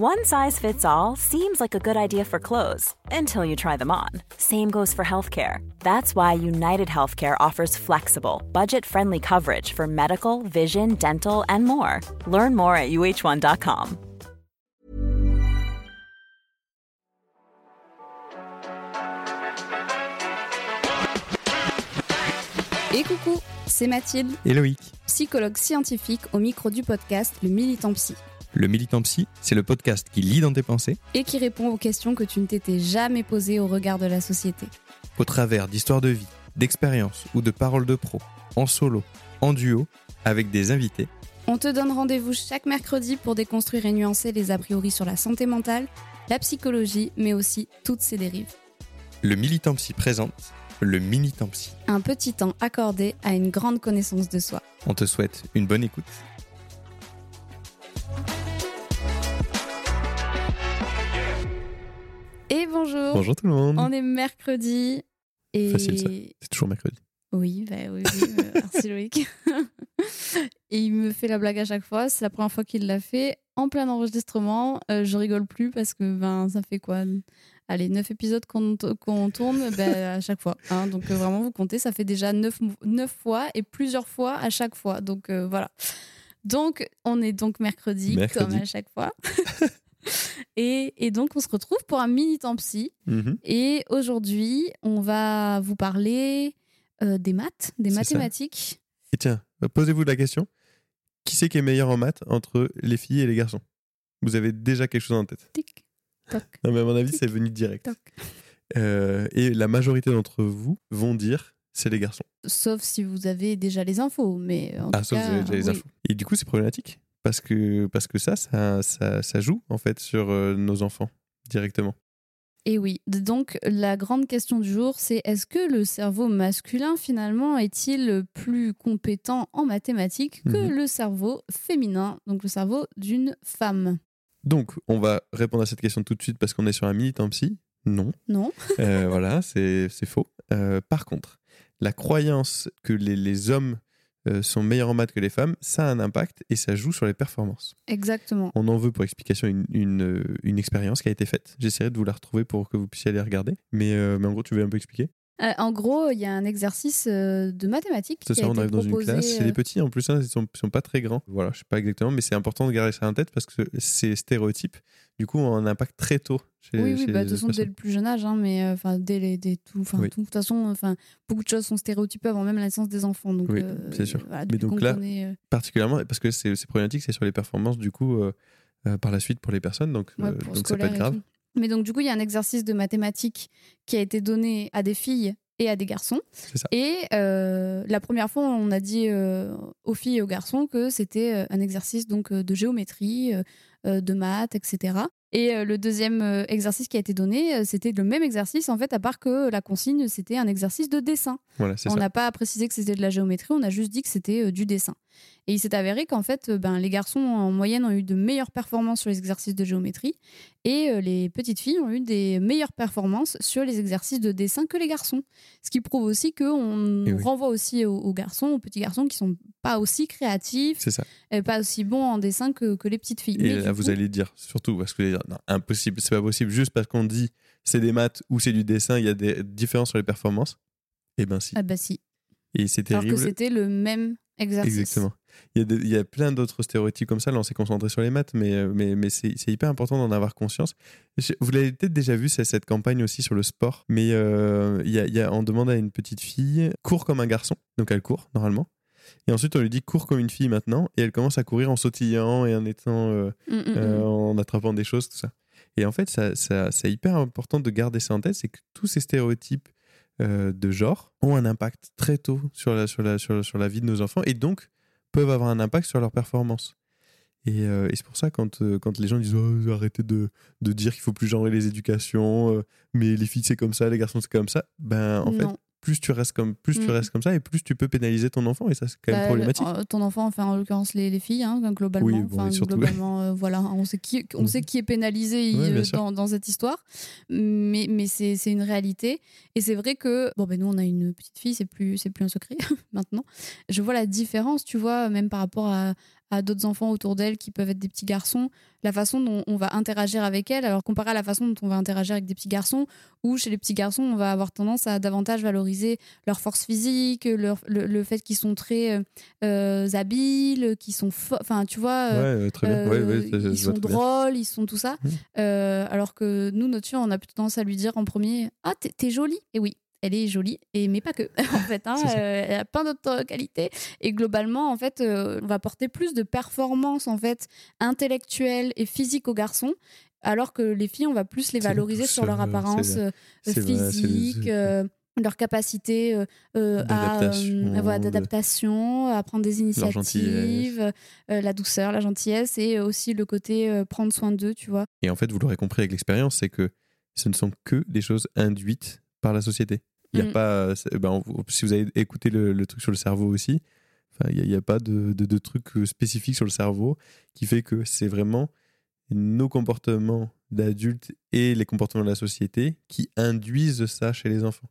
One size fits all seems like a good idea for clothes until you try them on. Same goes for healthcare. That's why United Healthcare offers flexible, budget friendly coverage for medical, vision, dental, and more. Learn more at uh1.com. Et coucou, c'est Mathilde, Et Loïc. psychologue scientifique au micro du podcast Le Militant Psy, Le Militant Psy, c'est le podcast qui lit dans tes pensées et qui répond aux questions que tu ne t'étais jamais posées au regard de la société. au travers d'histoires de vie, d'expériences ou de paroles de pro, en solo, en duo, avec des invités. On te donne rendez-vous chaque mercredi pour déconstruire et nuancer les a priori sur la santé mentale, la psychologie, mais aussi toutes ses dérives. Le Militant Psy présente le Militant Psy. Un petit temps accordé à une grande connaissance de soi. On te souhaite une bonne écoute. Bonjour, Bonjour tout le monde. on est mercredi. Et... Facile, ça. C'est toujours mercredi. Oui, bah oui, oui, euh, merci Loïc. et il me fait la blague à chaque fois. C'est la première fois qu'il l'a fait en plein enregistrement. Euh, je rigole plus parce que ben, ça fait quoi? Allez, 9 épisodes qu'on qu'on tourne ben, à chaque fois. hein. Donc euh, vraiment, vous comptez, ça fait déjà 9, fois et plusieurs fois à chaque fois. Donc voilà. Donc on est donc mercredi, Mercredi. comme à chaque fois. et, et donc on se retrouve pour un mini temps psy. Mhm. Et aujourd'hui, on va vous parler euh, des maths, des mathématiques. Et tiens, posez-vous la question. Qui c'est qui est meilleur en maths entre les filles et les garçons? Vous avez déjà quelque chose en tête? Tic, toc, Non mais à mon avis, c'est venu direct. Euh, et la majorité d'entre vous vont dire c'est les garçons. Sauf si vous avez déjà les infos, mais en Ah, tout sauf cas, que vous avez déjà les oui. infos. Et du coup, c'est problématique. Parce que, parce que ça, ça, ça, ça joue, en fait, sur euh, nos enfants, directement. Et oui, donc la grande question du jour, c'est est-ce que le cerveau masculin, finalement, est-il plus compétent en mathématiques que Mhm. le cerveau féminin, donc le cerveau d'une femme? Donc, on va répondre à cette question tout de suite parce qu'on est sur un militant psy. Non. Non Euh, voilà, c'est faux. Euh, par contre, la croyance que les, les hommes sont meilleurs en maths que les femmes, ça a un impact et ça joue sur les performances. Exactement. On en veut pour explication une, une, euh, une expérience qui a été faite. J'essaierai de vous la retrouver pour que vous puissiez aller regarder. Mais, euh, mais en gros, tu veux un peu expliquer? Euh, en gros, il y a un exercice euh, de mathématiques C'est ça, on arrive dans une classe. C'est euh, des petits en plus, hein, ils sont, ils sont pas très grands. Voilà, je sais pas exactement, mais c'est important de garder ça en tête parce que ces stéréotypes, du coup, ont un impact très tôt chez, Oui, oui, chez bah, de toute façon, dès le plus jeune âge, hein, mais euh, dès les, dès tout, enfin, Oui. de toute façon, enfin, beaucoup de choses sont stéréotypées avant même la naissance des enfants. Donc, Oui, c'est sûr. voilà, Mais donc là- Particulièrement parce que c'est problématique, c'est sur les performances, du coup, par la suite pour les personnes. Donc, ouais, donc ça peut être grave. Mais donc, du coup, il y a un exercice de mathématiques qui a été donné à des filles et à des garçons. Ça. Et euh, la première fois, on a dit euh, aux filles et aux garçons que c'était euh, un exercice donc de géométrie, euh, de maths, etc. Et euh, le deuxième euh, exercice qui a été donné, euh, c'était le même exercice, en fait, à part que la consigne, c'était un exercice de dessin. Voilà, On n'a pas précisé que c'était de la géométrie, on a juste dit que c'était du dessin. Et il s'est avéré qu'en fait, ben, les garçons en moyenne ont eu de meilleures performances sur les exercices de géométrie et les petites filles ont eu des meilleures performances sur les exercices de dessin que les garçons. Ce qui prouve aussi qu'on oui. renvoie aussi aux, aux garçons, aux petits garçons qui sont pas aussi créatifs, C'est ça. et pas aussi bons en dessin que, que les petites filles. Et Mais là, vous coup- allez dire, surtout, parce que vous allez dire, non, impossible, c'est pas possible, juste parce qu'on dit c'est des maths ou c'est du dessin, il y a des différences sur les performances. Eh ben si. Ah bah si. Et c'est Alors que terrible. c'était le même exercice. Exactement. Il y, a des- il y a plein d'autres stéréotypes comme ça. Là, on s'est concentré sur les maths, mais, euh, mais, mais c'est hyper important d'en avoir conscience. Je- Vous l'avez peut-être déjà vu, c'est cette campagne aussi sur le sport. Mais euh, il y a, il y a- on demande à une petite fille, court comme un garçon. Donc elle court, normalement. Et ensuite, on lui dit cours comme une fille maintenant. Et elle commence à courir en sautillant et en étant, euh, Mm, mm, euh, mm. en attrapant des choses, tout ça. Et en fait, ça, ça- c'est hyper important de garder ça en tête, c'est que tous ces stéréotypes euh, de genre ont un impact très tôt sur la, sur, la, sur, la- sur la vie de nos enfants et donc peuvent avoir un impact sur leur performance. Et, euh, et c'est pour ça, quand, euh, quand les gens disent Oh, arrêtez de, de dire qu'il faut plus genrer les éducations, euh, mais les filles c'est comme ça, les garçons c'est comme ça, ben en fait. Plus tu restes comme plus tu Mm. restes comme ça et plus tu peux pénaliser ton enfant et ça c'est quand même Bah, problématique. euh, ton enfant, enfin en l'occurrence les, les filles, hein, globalement. Oui, bon, surtout- globalement, euh, voilà, on sait qui, on Mhm. sait qui est pénalisé Ouais, euh, dans, dans cette histoire, mais, mais c'est c'est une réalité. Et c'est vrai que bon ben nous on a une petite fille, c'est plus c'est plus un secret maintenant. Je vois la différence, tu vois, même par rapport à à d'autres enfants autour d'elle qui peuvent être des petits garçons, la façon dont on va interagir avec elle, alors comparé à la façon dont on va interagir avec des petits garçons, où chez les petits garçons, on va avoir tendance à davantage valoriser leur force physique, leur, le, le fait qu'ils sont très euh, euh, habiles, qu'ils sont enfin tu vois, euh, ouais, très bien. Euh, ouais, ils sont bien. drôles, ils sont tout ça. Euh, alors que nous, notre fille, on a plutôt tendance à lui dire en premier Ah, t'es jolie Et oui, elle est jolie, et, mais pas que, en fait. hein, euh, elle a plein d'autres qualités. Et globalement, en fait, euh, on va porter plus de performance en fait, intellectuelle et physique aux garçons. Alors que les filles, on va plus les valoriser sur leur euh, apparence euh, physique, euh, leur capacité euh, euh, à, D'adaptation, euh, d'adaptation, à prendre des initiatives, euh, la douceur, la gentillesse et aussi le côté euh, prendre soin d'eux, tu vois. Et en fait, vous l'aurez compris avec l'expérience, c'est que ce ne sont que des choses induites par la société. Il y a Mm. pas, c'est- ben, on- si vous avez écouté le, le truc sur le cerveau aussi, il n'y a, pas de, de, de truc euh, spécifique sur le cerveau qui fait que c'est vraiment nos comportements d'adultes et les comportements de la société qui induisent ça chez les enfants.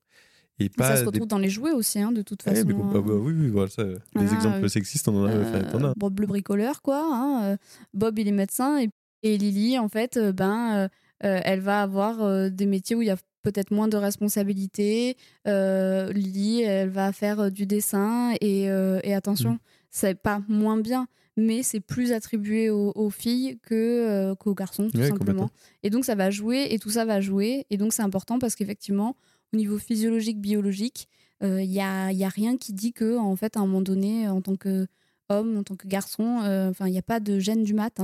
Et pas ça se des- retrouve dans les jouets aussi, hein, de toute Ouais, façon. mais hein. bah, bah, oui, oui, voilà, ça, des Voilà, exemples euh, sexistes, on en a. Euh, Bob le bricoleur, quoi. hein, euh, Bob, il est médecin. Et, et Lily, en fait, euh, ben, euh, euh, elle va avoir euh, des métiers où il y a peut-être moins de responsabilités. Euh, Lily, elle va faire euh, du dessin. Et, euh, et attention, Mm. c'est pas moins bien, mais c'est plus attribué aux, aux filles que, euh, qu'aux garçons, tout Ouais, simplement. Et donc, ça va jouer, et tout ça va jouer. Et donc, c'est important parce qu'effectivement, au niveau physiologique, biologique, il n'y a, y a rien qui dit que, en fait, à un moment donné, en tant que homme, en tant que garçon, euh, enfin, il n'y a pas de gène du mat.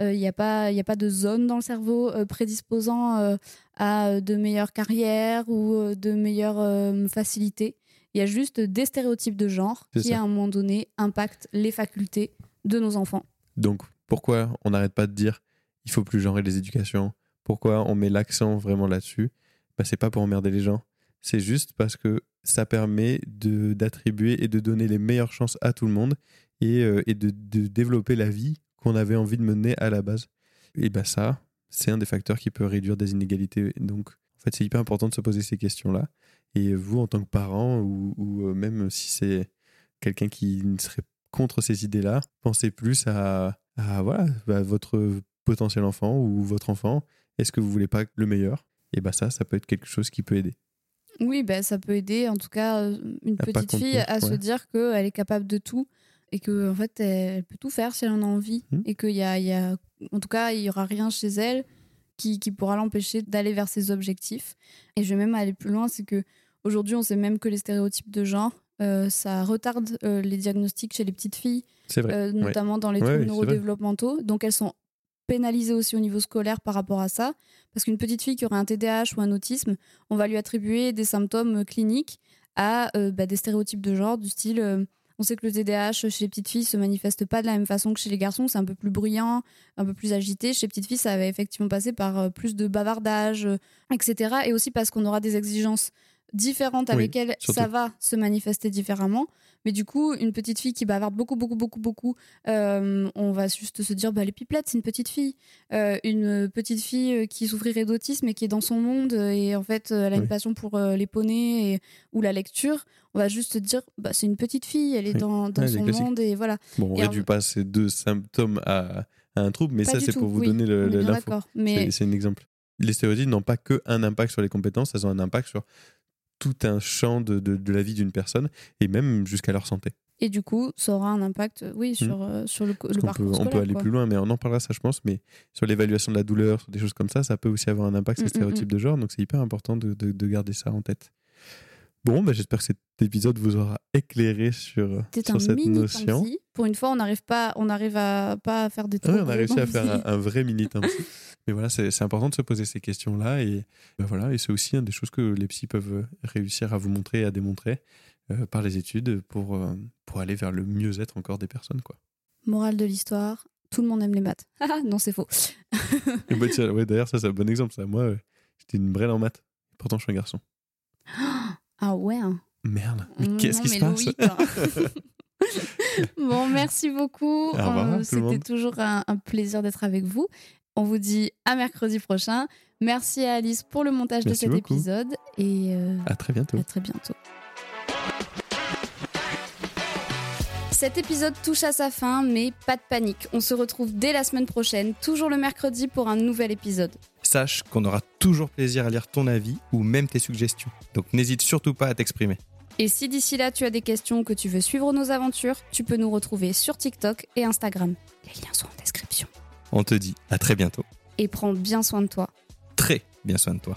Il n'y a, pas- y a pas de zone dans le cerveau euh, prédisposant euh, à euh, de meilleures carrières ou euh, de meilleures euh, facilités. Il y a juste des stéréotypes de genre qui, ça. à un moment donné, impactent les facultés de nos enfants. Donc, pourquoi on n'arrête pas de dire il faut plus genrer les éducations? Pourquoi on met l'accent vraiment là-dessus? Bah, C'est pas pour emmerder les gens. C'est juste parce que ça permet d'attribuer et de donner les meilleures chances à tout le monde et, euh, et de, de développer la vie qu'on avait envie de mener à la base. Et bah ça, c'est un des facteurs qui peut réduire des inégalités. Donc, en fait, c'est hyper important de se poser ces questions-là. Et vous, en tant que parent, ou, ou, euh, même si c'est quelqu'un qui serait contre ces idées-là, pensez plus à, à, voilà, à votre potentiel enfant ou votre enfant. Est-ce que vous voulez pas le meilleur? Et bah ça, ça peut être quelque chose qui peut aider. Oui, ben, ça peut aider, en tout cas, euh, une À petite fille à se dire qu'elle est capable de tout et que en fait, elle, peut tout faire si elle en a envie. Mhm. Et qu'il y a, y a, en tout cas, il y aura rien chez elle qui, qui pourra l'empêcher d'aller vers ses objectifs. Et je vais même aller plus loin, c'est que aujourd'hui, on sait même que les stéréotypes de genre, euh, ça retarde euh, les diagnostics chez les petites filles vrai. euh, ouais. notamment dans les troubles neurodéveloppementaux. Donc elles sont pénalisées aussi au niveau scolaire par rapport à ça. Parce qu'une petite fille qui aurait un TDAH ou un autisme, on va lui attribuer des symptômes cliniques à bah, des stéréotypes de genre, du style on sait que le TDAH chez les petites filles se manifeste pas de la même façon que chez les garçons, c'est un peu plus bruyant, un peu plus agité. Chez les petites filles, ça va effectivement passer par euh, plus de bavardage, euh, etc. Et aussi parce qu'on aura des exigences différentes avec Oui, ça va se manifester différemment. Mais du coup, une petite fille qui bavarde beaucoup, beaucoup, beaucoup, beaucoup, euh, on va juste se dire, bah, les pipelettes, c'est une petite fille. Euh, une petite fille euh, qui souffrirait d'autisme et qui est dans son monde et en fait, elle a une passion pour euh, les poneys et, ou la lecture, on va juste se dire, bah, c'est une petite fille, elle est Oui. dans, son monde et voilà. Bon, on Et réduit pas ces deux symptômes à, à un trouble, mais ça, c'est pour vous oui, donner l'info. Mais C'est- C'est un exemple. Les stéréotypes n'ont pas que un impact sur les compétences, elles ont un impact sur tout un champ de, de, de la vie d'une personne et même jusqu'à leur santé. Et du coup, ça aura un impact, euh, oui, sur, euh, sur le, le parcours peut, on peut aller quoi. plus loin, mais on en parlera ça, je pense. Mais sur l'évaluation de la douleur, sur des choses comme ça, ça peut aussi avoir un impact, Mm, ces mm, stéréotypes de genre. Donc c'est hyper important de, de- de garder ça en tête. Bon, bah, j'espère que cet épisode vous aura éclairé sur, C'est sur un cette mini notion. Pour une fois, on n'arrive pas, on arrive à pas faire des Ouais, trop on a réussi à faire un, un vrai mini. Mais voilà, c'est important de se poser ces questions-là. Et, bah voilà, et c'est aussi une des choses que les psys peuvent réussir à vous montrer et à démontrer euh, par les études pour, euh, pour aller vers le mieux-être encore des personnes. Quoi. Morale de l'histoire, tout le monde aime les maths. Ah non, c'est faux. Bah, ouais, D'ailleurs, ça, c'est un bon exemple. Ça. Moi, euh, j'étais une brêle en maths. Pourtant, je suis un garçon. Ah ouais. hein. Merde, mais Mm, qu'est-ce qui se passe. Bon, merci beaucoup. Euh, C'était toujours un, un plaisir d'être avec vous. On vous dit à mercredi prochain. Merci à Alice pour le montage Merci de cet beaucoup. épisode et euh, À très bientôt. à très bientôt. Cet épisode touche à sa fin, mais pas de panique. On se retrouve dès la semaine prochaine, toujours le mercredi pour un nouvel épisode. Sache qu'on aura toujours plaisir à lire ton avis ou même tes suggestions. Donc n'hésite surtout pas à t'exprimer. Et si d'ici là tu as des questions ou que tu veux suivre nos aventures, tu peux nous retrouver sur TikTok et Instagram. Les liens sont en description. On te dit à très bientôt. Et prends bien soin de toi. Très bien soin de toi.